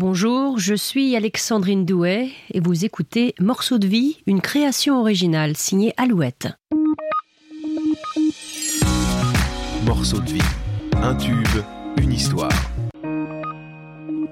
Bonjour, je suis Alexandrine Douet et vous écoutez Morceau de vie, une création originale signée Alouette. Morceau de vie, un tube, une histoire.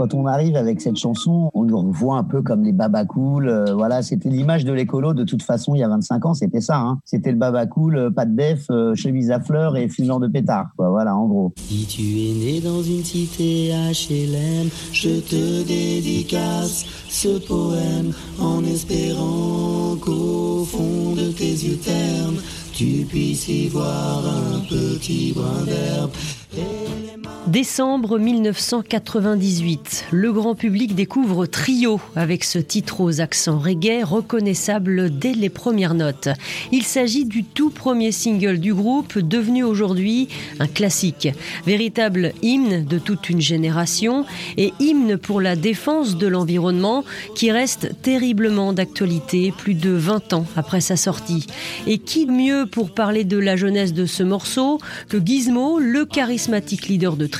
Quand on arrive avec cette chanson, on nous voit un peu comme les baba cool. euh, voilà, c'était l'image de l'écolo de toute façon il y a 25 ans, c'était ça. Hein. C'était le baba cool, euh, pas de def, euh, chemise à fleurs et fumeur de pétard. Voilà, en gros. Si tu es né dans une cité HLM, je te dédicace ce poème en espérant qu'au fond de tes yeux ternes, tu puisses y voir un petit brin d'herbe. Décembre 1998, le grand public découvre Trio avec ce titre aux accents reggae reconnaissable dès les premières notes. Il s'agit du tout premier single du groupe devenu aujourd'hui un classique, véritable hymne de toute une génération et hymne pour la défense de l'environnement qui reste terriblement d'actualité plus de 20 ans après sa sortie. Et qui mieux pour parler de la jeunesse de ce morceau que Gizmo, le charismatique leader de Trio,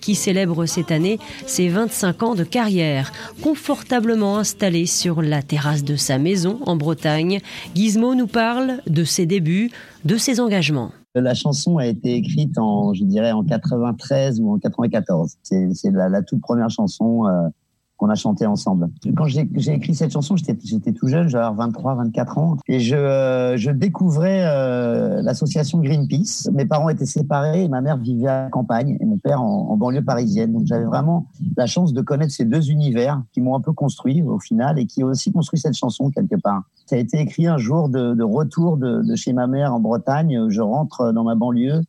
qui célèbre cette année ses 25 ans de carrière. Confortablement installé sur la terrasse de sa maison en Bretagne, Gizmo nous parle de ses débuts, de ses engagements. La chanson a été écrite en, je dirais, en 93 ou en 94. C'est c'est la, la toute première chanson euh, qu'on a chantée ensemble. Quand j'ai écrit cette chanson, j'étais tout jeune, j'avais 23, 24 ans, et je, euh, je découvrais euh, l'association Greenpeace. Mes parents étaient séparés, et ma mère vivait à la campagne, et mon père en, en banlieue parisienne. Donc j'avais vraiment la chance de connaître ces deux univers qui m'ont un peu construit au final, et qui ont aussi construit cette chanson quelque part. Ça a été écrit un jour de, de retour de, de chez ma mère en Bretagne. Je rentre dans ma banlieue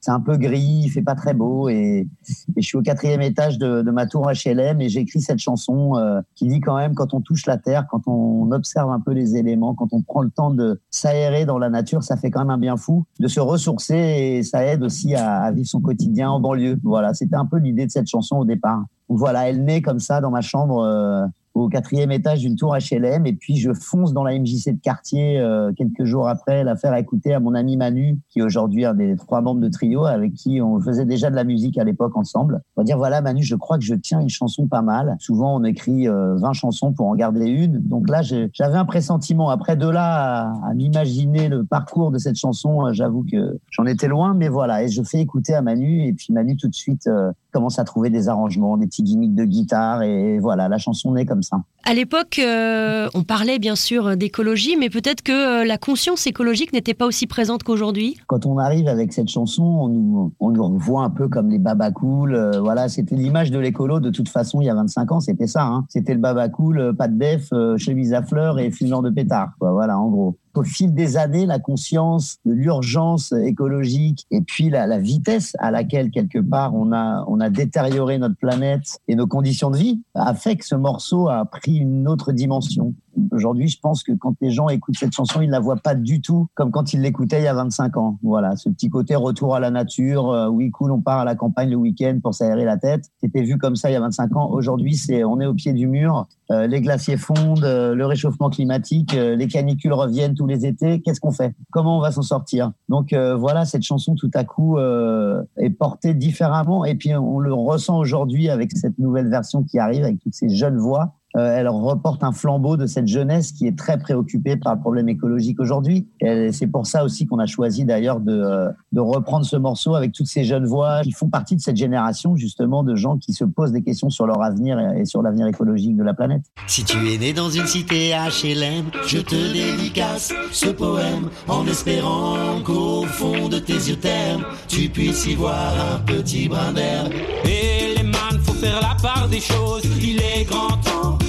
c'est un peu gris, il fait pas très beau et, et je suis au quatrième étage de, de ma tour HLM et j'écris cette chanson euh, qui dit quand même quand on touche la terre, quand on observe un peu les éléments, quand on prend le temps de s'aérer dans la nature, ça fait quand même un bien fou de se ressourcer et ça aide aussi à, à vivre son quotidien en banlieue. Voilà, c'était un peu l'idée de cette chanson au départ. Voilà, elle naît comme ça dans ma chambre. euh, au quatrième étage d'une tour HLM et puis je fonce dans la MJC de quartier euh, quelques jours après la faire écouter à mon ami Manu qui est aujourd'hui un des trois membres de trio avec qui on faisait déjà de la musique à l'époque ensemble. Va dire voilà Manu je crois que je tiens une chanson pas mal. Souvent on écrit euh, 20 chansons pour en garder une. Donc là j'avais un pressentiment. Après de là à, à m'imaginer le parcours de cette chanson, euh, j'avoue que j'en étais loin mais voilà et je fais écouter à Manu et puis Manu tout de suite euh, commence à trouver des arrangements, des petits gimmicks de guitare et voilà la chanson naît comme ça. À l'époque, euh, on parlait bien sûr d'écologie, mais peut-être que euh, la conscience écologique n'était pas aussi présente qu'aujourd'hui. quand on arrive avec cette chanson, on nous, on nous voit un peu comme les baba cool. euh, voilà, c'était l'image de l'écolo de toute façon il y a 25 ans, c'était ça. Hein. C'était le baba cool, euh, pas de def, chemise à fleurs et fumeur de pétard. Quoi, voilà, en gros. Au fil des années, la conscience de l'urgence écologique et puis la, la vitesse à laquelle quelque part on a on a détérioré notre planète et nos conditions de vie a fait que ce morceau a pris une autre dimension. Aujourd'hui, je pense que quand les gens écoutent cette chanson, ils la voient pas du tout comme quand ils l'écoutaient il y a 25 ans. Voilà, ce petit côté retour à la nature. euh, oui, cool, on part à la campagne le week-end pour s'aérer la tête. C'était vu comme ça il y a 25 ans. Aujourd'hui, c'est on est au pied du mur. euh, les glaciers fondent, euh, le réchauffement climatique, euh, les canicules reviennent tous les étés. Qu'est-ce qu'on fait? Comment on va s'en sortir? Donc voilà, cette chanson tout à coup est portée différemment et puis on le ressent aujourd'hui avec cette nouvelle version qui arrive avec toutes ces jeunes voix. Euh, elle reporte un flambeau de cette jeunesse qui est très préoccupée par le problème écologique aujourd'hui. C'est pour ça aussi qu'on a choisi d'ailleurs de, euh, de reprendre ce morceau avec toutes ces jeunes voix qui font partie de cette génération justement de gens qui se posent des questions sur leur avenir et et sur l'avenir écologique de la planète. Si tu es né dans une cité HLM, je te dédicace ce poème en espérant qu'au fond de tes yeux ternes, tu puisses y voir un petit brin d'herbe. Et les man, faut faire la part des choses. Il est grand temps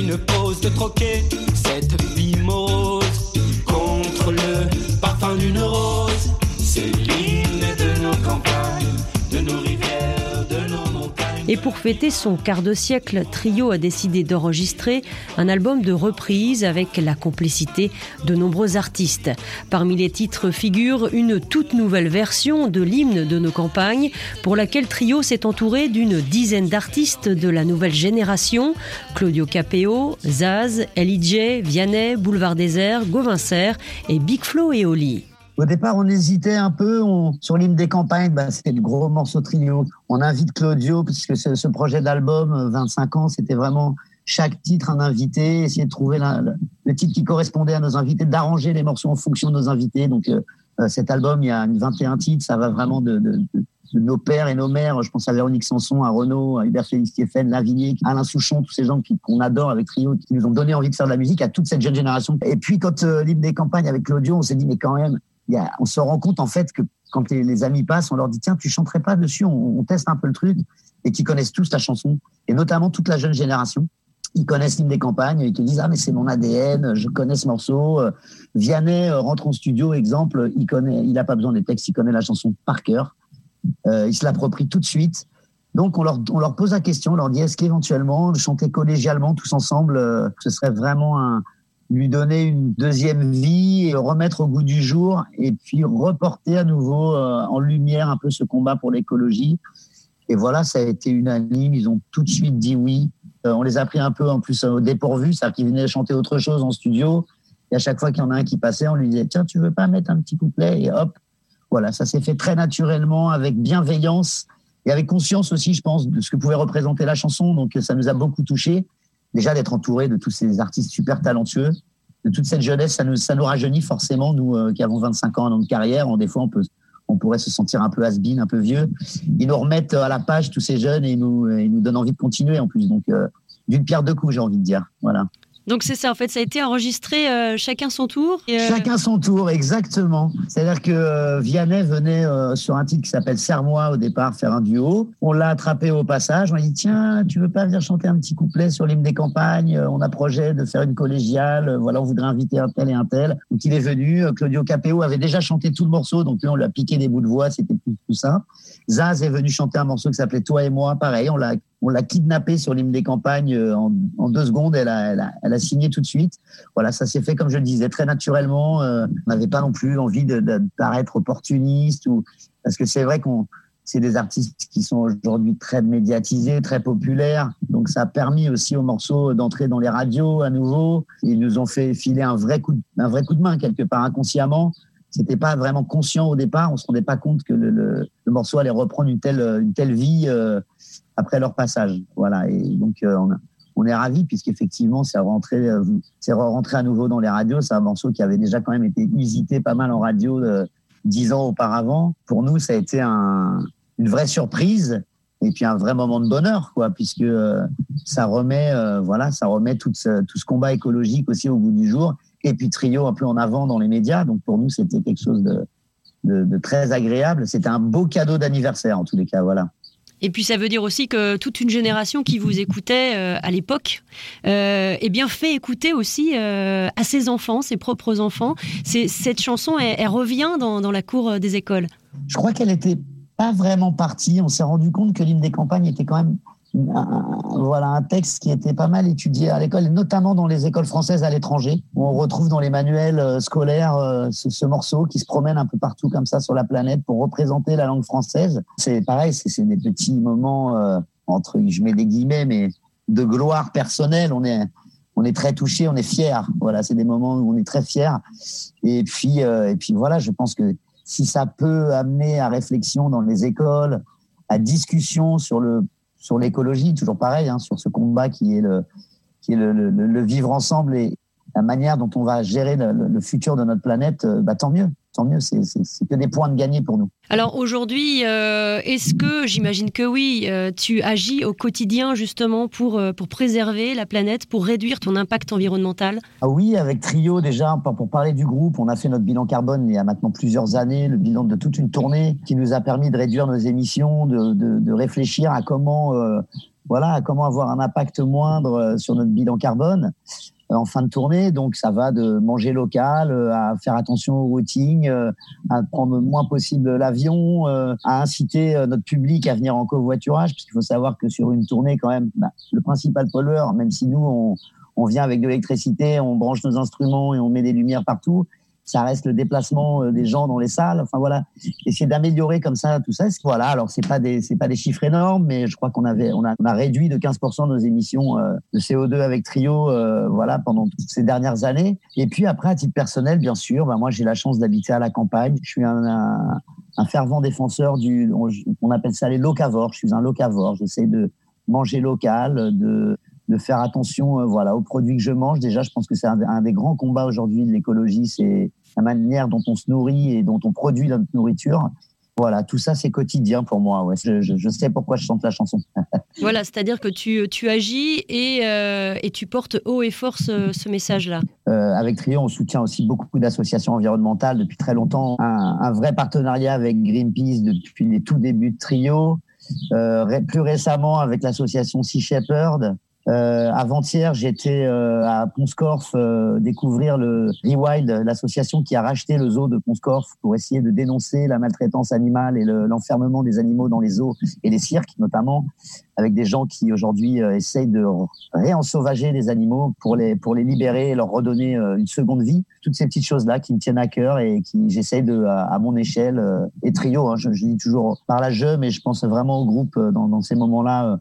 une pause, de troquer cette Et pour fêter son quart de siècle, Trio a décidé d'enregistrer un album de reprises avec la complicité de nombreux artistes. Parmi les titres figure une toute nouvelle version de l'hymne de nos campagnes, pour laquelle Trio s'est entouré d'une dizaine d'artistes de la nouvelle génération Claudio Capéo, Zaz, LIJ, Vianney, Boulevard Désert, Gauvin Serre et Big Flo et Oli. Au départ, on hésitait un peu. On, sur l'hymne des campagnes, bah, c'était le gros morceau trio. On invite Claudio, parce que ce, ce projet d'album, 25 ans, c'était vraiment chaque titre un invité, essayer de trouver le titre qui correspondait à nos invités, d'arranger les morceaux en fonction de nos invités. Donc, euh, cet album, il y a 21 titres, ça va vraiment de, de, de, nos pères et nos mères. Je pense à Véronique Sanson, à Renaud, à Hubert Félix Stéphane, Lavigné, Alain Souchon, tous ces gens qu'on adore avec Trio, qui nous ont donné envie de faire de la musique à toute cette jeune génération. Et puis, quand euh, l'hymne des campagnes avec Claudio, on s'est dit, mais quand même, y a, on se rend compte en fait que quand les, amis passent, on leur dit, tiens, tu chanterais pas dessus, on, on teste un peu le truc, et qui connaissent tous ta chanson, et notamment toute la jeune génération ils connaissent l'hymne des campagnes, ils te disent ah mais c'est mon ADN, je connais ce morceau. Vianney rentre en studio, exemple, il connaît, il a pas besoin des textes, il connaît la chanson par cœur, euh, il se l'approprie tout de suite. Donc on leur, on leur pose la question, on leur dit est-ce qu'éventuellement chanter collégialement tous ensemble, euh, ce serait vraiment un, lui donner une deuxième vie, et remettre au goût du jour, et puis reporter à nouveau euh, en lumière un peu ce combat pour l'écologie. Et voilà, ça a été unanime. Ils ont tout de suite dit oui. Euh, on les a pris un peu en plus au dépourvu, c'est-à-dire qu'ils venaient chanter autre chose en studio. Et à chaque fois qu'il y en a un qui passait, on lui disait tiens, tu veux pas mettre un petit couplet? Et hop, voilà, ça s'est fait très naturellement, avec bienveillance et avec conscience aussi, je pense, de ce que pouvait représenter la chanson. Donc ça nous a beaucoup touché. Déjà d'être entouré de tous ces artistes super talentueux, de toute cette jeunesse, ça nous, ça nous rajeunit forcément, nous euh, qui avons 25 ans dans notre carrière. On, des fois, on peut on pourrait se sentir un peu has un peu vieux. Ils nous remettent à la page tous ces jeunes et ils nous, ils nous donnent envie de continuer en plus. Donc, euh, d'une pierre deux coups, j'ai envie de dire. Voilà. Donc c'est ça, en fait, ça a été enregistré euh, chacun son tour. Euh... Chacun son tour, exactement. C'est-à-dire que euh, Vianney venait euh, sur un titre qui s'appelle Serre-moi au départ faire un duo. On l'a attrapé au passage. On a dit tiens, tu veux pas venir chanter un petit couplet sur l'hymne des campagnes? On a projet de faire une collégiale. Voilà, on voudrait inviter un tel et un tel. Donc il est venu. Claudio Capéo avait déjà chanté tout le morceau, donc là on lui a piqué des bouts de voix, c'était plus, plus simple. Zaz est venu chanter un morceau qui s'appelait Toi et moi. Pareil, on l'a on l'a kidnappé sur l'hymne des campagnes euh, en, deux secondes. Elle a, elle, a, signé tout de suite. Voilà, ça s'est fait comme je le disais très naturellement. Euh, on n'avait pas non plus envie de, de, de paraître opportuniste ou parce que c'est vrai qu'on c'est des artistes qui sont aujourd'hui très médiatisés, très populaires. Donc ça a permis aussi aux morceaux d'entrer dans les radios à nouveau. Ils nous ont fait filer un vrai coup un vrai coup de main quelque part inconsciemment. C'était pas vraiment conscient au départ. On se rendait pas compte que le, morceau allait reprendre une telle, une telle vie. Euh, après leur passage. Voilà. Et donc, euh, on, on, est ravis puisqu'effectivement, c'est rentré, euh, c'est rentré à nouveau dans les radios. C'est un morceau qui avait déjà quand même été usité pas mal en radio euh, dix ans auparavant. Pour nous, ça a été un, une vraie surprise et puis un vrai moment de bonheur, quoi, puisque ça remet, voilà, ça remet tout ce, tout ce combat écologique aussi au bout du jour. Et puis trio un peu en avant dans les médias. Donc pour nous, c'était quelque chose de, de, de très agréable. C'était un beau cadeau d'anniversaire en tous les cas, voilà. Et puis ça veut dire aussi que toute une génération qui vous écoutait euh, à l'époque, euh, eh bien fait écouter aussi euh, à ses enfants, ses propres enfants. Cette chanson, elle, elle revient dans, dans, la cour des écoles. Je crois qu'elle n'était pas vraiment partie. On s'est rendu compte que l'hymne des campagnes était quand même voilà un texte qui était pas mal étudié à l'école, notamment dans les écoles françaises à l'étranger. On retrouve dans les manuels euh, scolaires euh, ce, ce, morceau qui se promène un peu partout comme ça sur la planète pour représenter la langue française. C'est pareil, c'est des petits moments euh, entre, je mets des guillemets, mais de gloire personnelle. On est on est très touché, on est fier. Voilà, c'est des moments où on est très fier. Et puis et puis voilà, je pense que si ça peut amener à réflexion dans les écoles, à discussion sur le sur l'écologie, toujours pareil, hein, sur ce combat qui est le, vivre ensemble et la manière dont on va gérer le, le futur de notre planète, euh, bah, tant mieux. Tant mieux, c'est que des points de gagner pour nous. Alors aujourd'hui, euh, est-ce que, j'imagine que oui, euh, tu agis au quotidien justement pour, euh, pour préserver la planète, pour réduire ton impact environnemental? Ah Oui, avec Trio déjà, pour, parler du groupe, on a fait notre bilan carbone il y a maintenant plusieurs années, le bilan de toute une tournée qui nous a permis de réduire nos émissions, de, de, de réfléchir à comment, voilà, à comment avoir un impact moindre sur notre bilan carbone en fin de tournée. Donc, ça va de manger local euh, à faire attention au routing, euh, à prendre le moins possible l'avion, euh, à inciter notre public à venir en covoiturage, parce qu'il faut savoir que sur une tournée, quand même, bah, le principal pollueur, même si nous, on, on vient avec de l'électricité, on branche nos instruments et on met des lumières partout, ça reste le déplacement euh, des gens dans les salles. Enfin voilà, essayer d'améliorer comme ça tout ça. Voilà, alors c'est pas des c'est pas des chiffres énormes, mais je crois qu'on avait on a, réduit de 15% nos émissions euh, de CO2 avec Trio, euh, voilà pendant toutes ces dernières années. Et puis après, à titre personnel, bien sûr, bah, moi j'ai la chance d'habiter à la campagne. Je suis un, fervent défenseur du, on, appelle ça les locavores. Je suis un locavore. J'essaie de manger local, de de faire attention voilà aux produits que je mange. Déjà, je pense que c'est un, un, des grands combats aujourd'hui de l'écologie, c'est la manière dont on se nourrit et dont on produit notre nourriture. Voilà, tout ça, c'est quotidien pour moi. Ouais. Je, je, je, sais pourquoi je chante la chanson. voilà, c'est-à-dire que tu, tu agis et, euh, et, tu portes haut et fort ce, ce message-là. Euh, avec Trio, on soutient aussi beaucoup d'associations environnementales depuis très longtemps. Un, un, vrai partenariat avec Greenpeace depuis les tout débuts de Trio. Euh, plus récemment avec l'association Sea Shepherd. Euh, Avant-hier, j'étais euh, à Ponscorf euh, découvrir le Rewild, l'association qui a racheté le zoo de Ponscorf pour essayer de dénoncer la maltraitance animale et l'enfermement le, des animaux dans les zoos et les cirques, notamment, avec des gens qui aujourd'hui euh, essayent de réensauvager les animaux pour les pour les libérer et leur redonner euh, une seconde vie. Toutes ces petites choses là qui me tiennent à cœur et qui j'essaie de à, mon échelle euh, et trio. Hein, je, je, dis toujours par la je, mais je pense vraiment au groupe dans, dans ces moments-là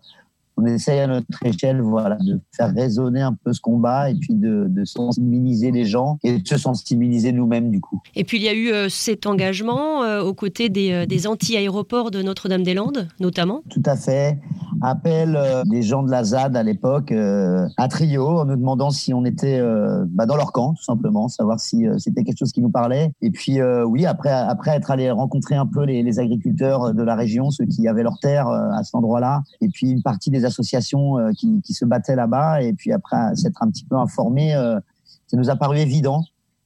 on essaye à notre échelle voilà, de faire résonner un peu ce combat et puis de, de sensibiliser les gens et de se sensibiliser nous-mêmes du coup. Et puis il y a eu euh, cet engagement euh, aux côtés des, euh, des anti-aéroports de Notre-Dame-des-Landes notamment? Tout à fait. Appel euh, des gens de la ZAD à l'époque euh, à Trio en nous demandant si on était euh, bah, dans leur camp tout simplement, savoir si c'était quelque chose qui nous parlait. Et puis oui, après, après être allé rencontrer un peu les, les agriculteurs de la région, ceux qui avaient leur terre à cet endroit-là, et puis une partie des associations euh, qui, qui, se battaient là-bas. Et puis après s'être un petit peu informé, euh, ça nous a paru évident.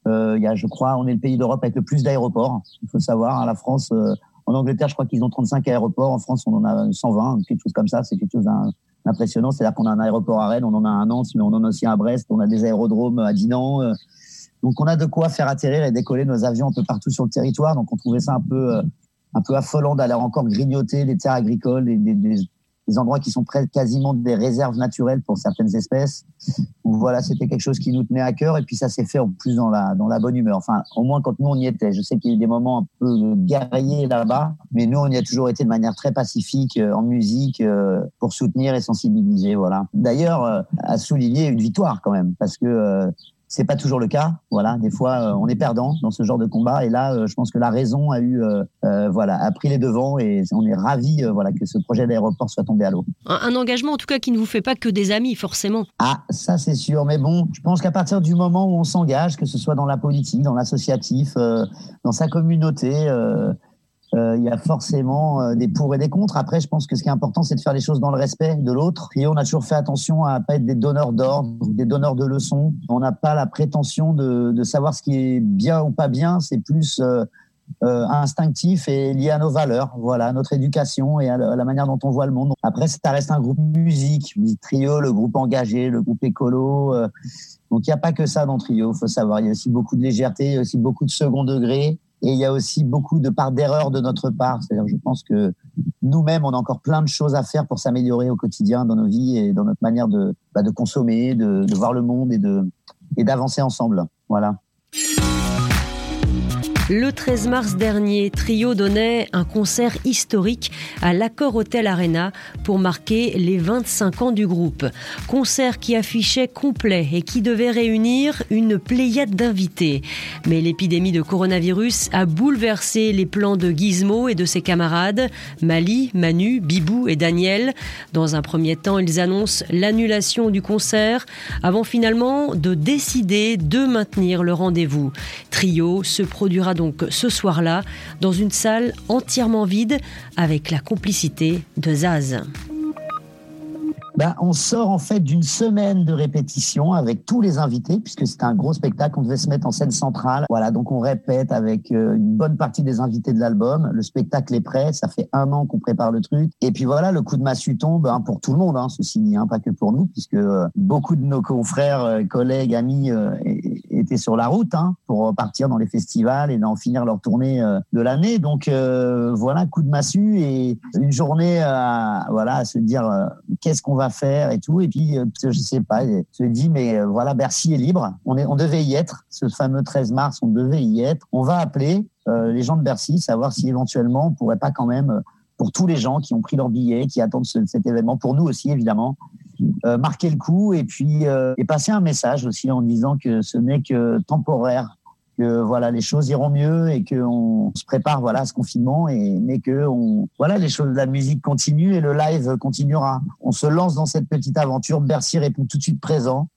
Euh, il y a, je crois, on est le pays d'Europe avec le plus d'aéroports. Il faut savoir, hein, la France, en Angleterre, je crois qu'ils ont 35 aéroports. En France, on en a 120, quelque chose comme ça. C'est quelque chose d'impressionnant. C'est-à-dire qu'on a un aéroport à Rennes, on en a un à Nantes, mais on en a aussi un à Brest. On a des aérodromes à Dinan. Donc, on a de quoi faire atterrir et décoller nos avions un peu partout sur le territoire. Donc, on trouvait ça un peu, un peu affolant d'aller encore grignoter les terres agricoles des, des, des endroits qui sont presque quasiment des réserves naturelles pour certaines espèces. Voilà, c'était quelque chose qui nous tenait à cœur et puis ça s'est fait en plus dans la, bonne humeur. Enfin, au moins quand nous on y était. Je sais qu'il y a eu des moments un peu guerriers là-bas, mais nous on y a toujours été de manière très pacifique, euh, en musique, euh, pour soutenir et sensibiliser. Voilà. D'ailleurs, euh, à souligner une victoire quand même, parce que c'est pas toujours le cas. Voilà, des fois, euh, on est perdant dans ce genre de combat. Et là, euh, je pense que la raison a eu, euh, voilà, a pris les devants et on est ravi, voilà, que ce projet d'aéroport soit tombé à l'eau. Un, un, engagement, en tout cas, qui ne vous fait pas que des amis, forcément. Ah, ça c'est sûr. Mais bon, je pense qu'à partir du moment où on s'engage, que ce soit dans la politique, dans l'associatif, dans sa communauté il y a forcément euh, des pour et des contre. Après, je pense que ce qui est important, c'est de faire les choses dans le respect de l'autre. Et on a toujours fait attention à pas être des donneurs d'ordre, des donneurs de leçons. On n'a pas la prétention de, de, savoir ce qui est bien ou pas bien. C'est plus euh, euh, instinctif et lié à nos valeurs, voilà, à notre éducation et à la, manière dont on voit le monde. Après, ça reste un groupe musique, trio, le groupe engagé, le groupe écolo. Euh, donc, il n'y a pas que ça dans Trio, faut savoir. Il y a aussi beaucoup de légèreté, il y a aussi beaucoup de second degré. Et il y a aussi beaucoup de parts d'erreur de notre part. C'est-à-dire, je pense que nous-mêmes, on a encore plein de choses à faire pour s'améliorer au quotidien dans nos vies et dans notre manière de, bah, de consommer, de, de, voir le monde et de et d'avancer ensemble. Voilà. Le 13 mars dernier, Trio donnait un concert historique à l'Accord Hotel Arena pour marquer les 25 ans du groupe. Concert qui affichait complet et qui devait réunir une pléiade d'invités. Mais l'épidémie de coronavirus a bouleversé les plans de Gizmo et de ses camarades, Mali, Manu, Bibou et Daniel. Dans un premier temps, ils annoncent l'annulation du concert avant finalement de décider de maintenir le rendez-vous. Trio se produira donc ce soir-là dans une salle entièrement vide avec la complicité de Zaz. Ben, on sort en fait d'une semaine de répétition avec tous les invités, puisque c'était un gros spectacle. On devait se mettre en scène centrale. Voilà, donc on répète avec euh, une bonne partie des invités de l'album. Le spectacle est prêt. Ça fait un an qu'on prépare le truc. Et puis voilà, le coup de massue tombe hein, pour tout le monde, hein, ceci dit, hein, pas que pour nous, puisque euh, beaucoup de nos confrères, euh, collègues, amis étaient sur la route hein, pour partir dans les festivals et d'en finir leur tournée euh, de l'année. Donc euh, voilà, coup de massue et une journée à, voilà, à se dire euh, qu'est-ce qu'on va faire et tout. Et puis, je sais pas, se dit, mais voilà, Bercy est libre. On, est, on devait y être. Ce fameux 13 mars, on devait y être. On va appeler les gens de Bercy, savoir si éventuellement on pourrait pas quand même pour tous les gens qui ont pris leur billet, qui attendent cet événement, pour nous aussi évidemment, euh, marquer le coup et puis euh, et passer un message aussi en disant que ce n'est que temporaire, que voilà les choses iront mieux et qu'on se prépare voilà à ce confinement et mais que on, voilà les choses, la musique continue et le live continuera. On se lance dans cette petite aventure. Bercy répond tout de suite présent.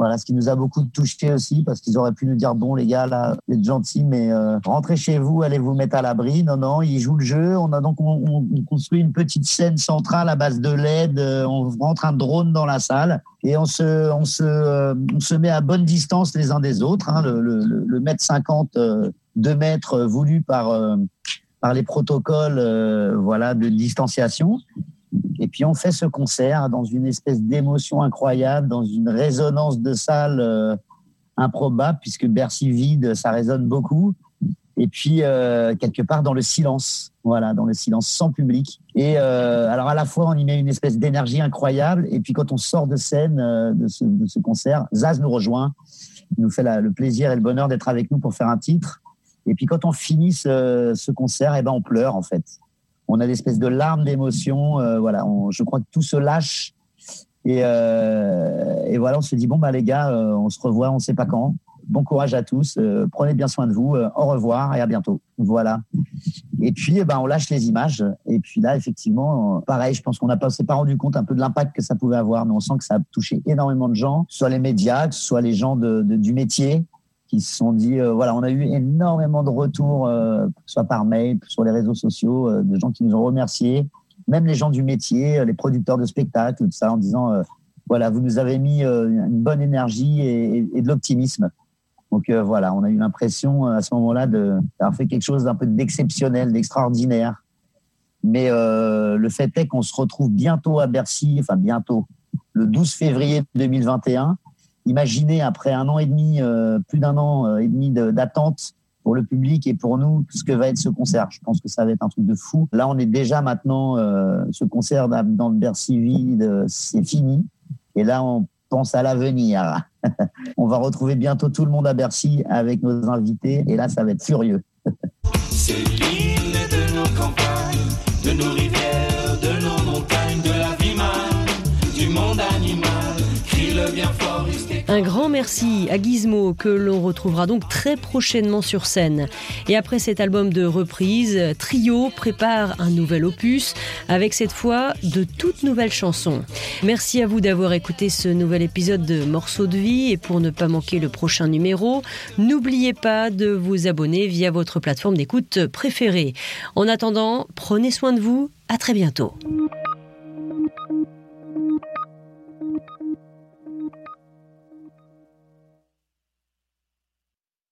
Voilà, ce qui nous a beaucoup touché aussi, parce qu'ils auraient pu nous dire bon les gars là, vous êtes gentils, mais euh, rentrez chez vous, allez vous mettre à l'abri. Non non, ils jouent le jeu. On a donc on, construit une petite scène centrale à base de LED. Euh, on rentre un drone dans la salle et on se on se euh, on se met à bonne distance les uns des autres. Hein, le, le, le, mètre 50, 2 mètres voulu par par les protocoles voilà de distanciation. Et puis on fait ce concert dans une espèce d'émotion incroyable, dans une résonance de salle euh, improbable, puisque Bercy vide, ça résonne beaucoup. Et puis euh, quelque part dans le silence, voilà, dans le silence sans public. Et euh, alors à la fois on y met une espèce d'énergie incroyable, et puis quand on sort de scène de ce, concert, Zaz nous rejoint, il nous fait le plaisir et le bonheur d'être avec nous pour faire un titre. Et puis quand on finit ce, ce concert, eh ben on pleure en fait on a des espèces de larmes d'émotion. Euh, voilà, je crois que tout se lâche. Euh, et, voilà, on se dit bon bah les gars, euh, on se revoit, on ne sait pas quand. Bon courage à tous, prenez bien soin de vous, au revoir et à bientôt. Voilà. Et puis, eh ben, on lâche les images. Et puis là, effectivement, pareil, je pense qu'on n'a pas, s'est pas rendu compte un peu de l'impact que ça pouvait avoir, mais on sent que ça a touché énormément de gens, soit les médias, soit les gens du métier, qui se sont dit, euh, voilà, on a eu énormément de retours, euh, soit par mail, sur les réseaux sociaux, euh, de gens qui nous ont remerciés, même les gens du métier, les producteurs de spectacles, tout ça, en disant, voilà, vous nous avez mis une bonne énergie et, de l'optimisme. Donc voilà, on a eu l'impression à ce moment-là d'avoir fait quelque chose d'un peu d'exceptionnel, d'extraordinaire. Mais le fait est qu'on se retrouve bientôt à Bercy, enfin bientôt, le 12 février 2021 imaginez après un an et demi, euh, plus d'un an euh, et demi d'attente pour le public et pour nous ce que va être ce concert. Je pense que ça va être un truc de fou. Là, on est déjà maintenant, euh, ce concert dans le Bercy vide, c'est fini. Et là, on pense à l'avenir. on va retrouver bientôt tout le monde à Bercy avec nos invités. Et là, ça va être furieux. Un grand merci à Gizmo que l'on retrouvera donc très prochainement sur scène. Et après cet album de reprise, Trio prépare un nouvel opus avec cette fois de toutes nouvelles chansons. Merci à vous d'avoir écouté ce nouvel épisode de Morceaux de vie et pour ne pas manquer le prochain numéro, n'oubliez pas de vous abonner via votre plateforme d'écoute préférée. En attendant, prenez soin de vous, à très bientôt.